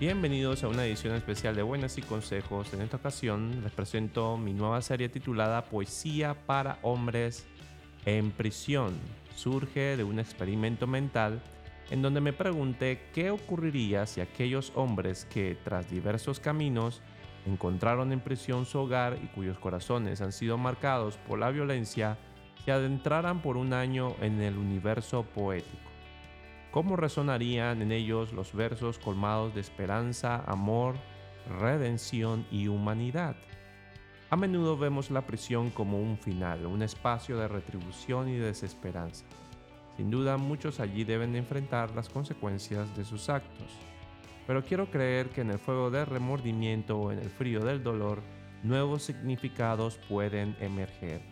Bienvenidos a una edición especial de Buenas y Consejos. En esta ocasión les presento mi nueva serie titulada Poesía para Hombres en Prisión. Surge de un experimento mental en donde me pregunté qué ocurriría si aquellos hombres que, tras diversos caminos, encontraron en prisión su hogar y cuyos corazones han sido marcados por la violencia, se adentraran por un año en el universo poético. ¿Cómo resonarían en ellos los versos colmados de esperanza, amor, redención y humanidad? A menudo vemos la prisión como un final, un espacio de retribución y desesperanza. Sin duda muchos allí deben enfrentar las consecuencias de sus actos. Pero quiero creer que en el fuego del remordimiento o en el frío del dolor, nuevos significados pueden emerger.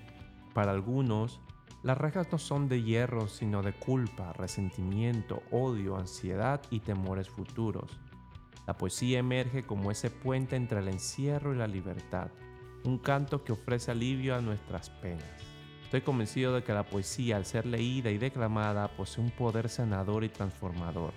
Para algunos, las rejas no son de hierro, sino de culpa, resentimiento, odio, ansiedad y temores futuros. La poesía emerge como ese puente entre el encierro y la libertad, un canto que ofrece alivio a nuestras penas. Estoy convencido de que la poesía, al ser leída y declamada, posee un poder sanador y transformador.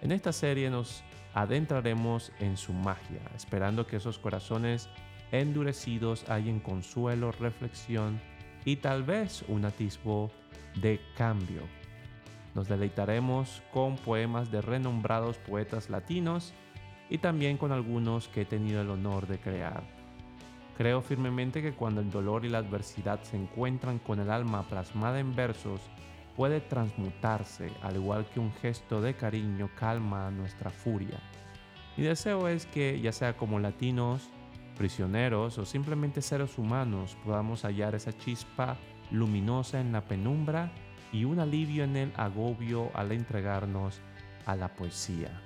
En esta serie nos adentraremos en su magia, esperando que esos corazones endurecidos hallen consuelo, reflexión y tal vez un atisbo de cambio. Nos deleitaremos con poemas de renombrados poetas latinos y también con algunos que he tenido el honor de crear. Creo firmemente que cuando el dolor y la adversidad se encuentran con el alma plasmada en versos, puede transmutarse, al igual que un gesto de cariño calma nuestra furia. Mi deseo es que, ya sea como latinos, prisioneros o simplemente seres humanos podamos hallar esa chispa luminosa en la penumbra y un alivio en el agobio al entregarnos a la poesía.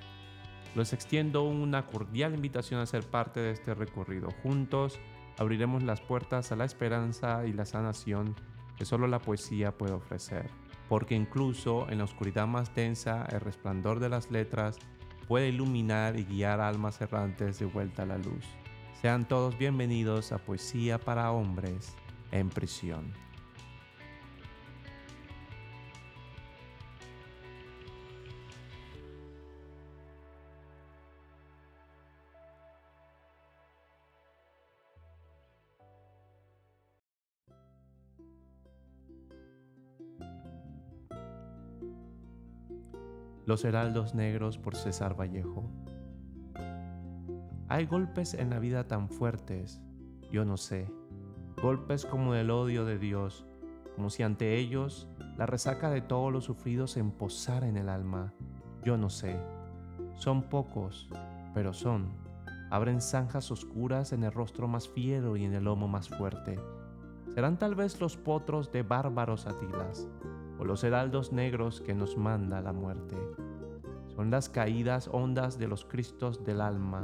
Les extiendo una cordial invitación a ser parte de este recorrido. Juntos abriremos las puertas a la esperanza y la sanación que solo la poesía puede ofrecer, porque incluso en la oscuridad más densa el resplandor de las letras puede iluminar y guiar almas errantes de vuelta a la luz. Sean todos bienvenidos a Poesía para Hombres en Prisión. Los Heraldos Negros por César Vallejo. Hay golpes en la vida tan fuertes, yo no sé, golpes como el odio de Dios, como si ante ellos la resaca de todos los sufridos se emposara en el alma, yo no sé. Son pocos, pero son. Abren zanjas oscuras en el rostro más fiero y en el lomo más fuerte. Serán tal vez los potros de bárbaros atilas, o los heraldos negros que nos manda la muerte. Son las caídas hondas de los cristos del alma,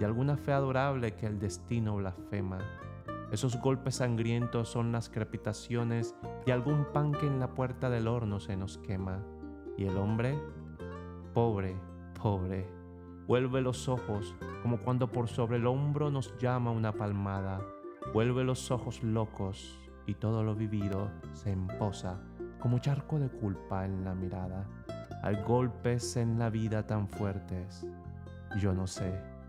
y alguna fe adorable que el destino blasfema. Esos golpes sangrientos son las crepitaciones de algún pan que en la puerta del horno se nos quema. Y el hombre, pobre, pobre, vuelve los ojos como cuando por sobre el hombro nos llama una palmada. Vuelve los ojos locos y todo lo vivido se emposa como charco de culpa en la mirada. Hay golpes en la vida tan fuertes, yo no sé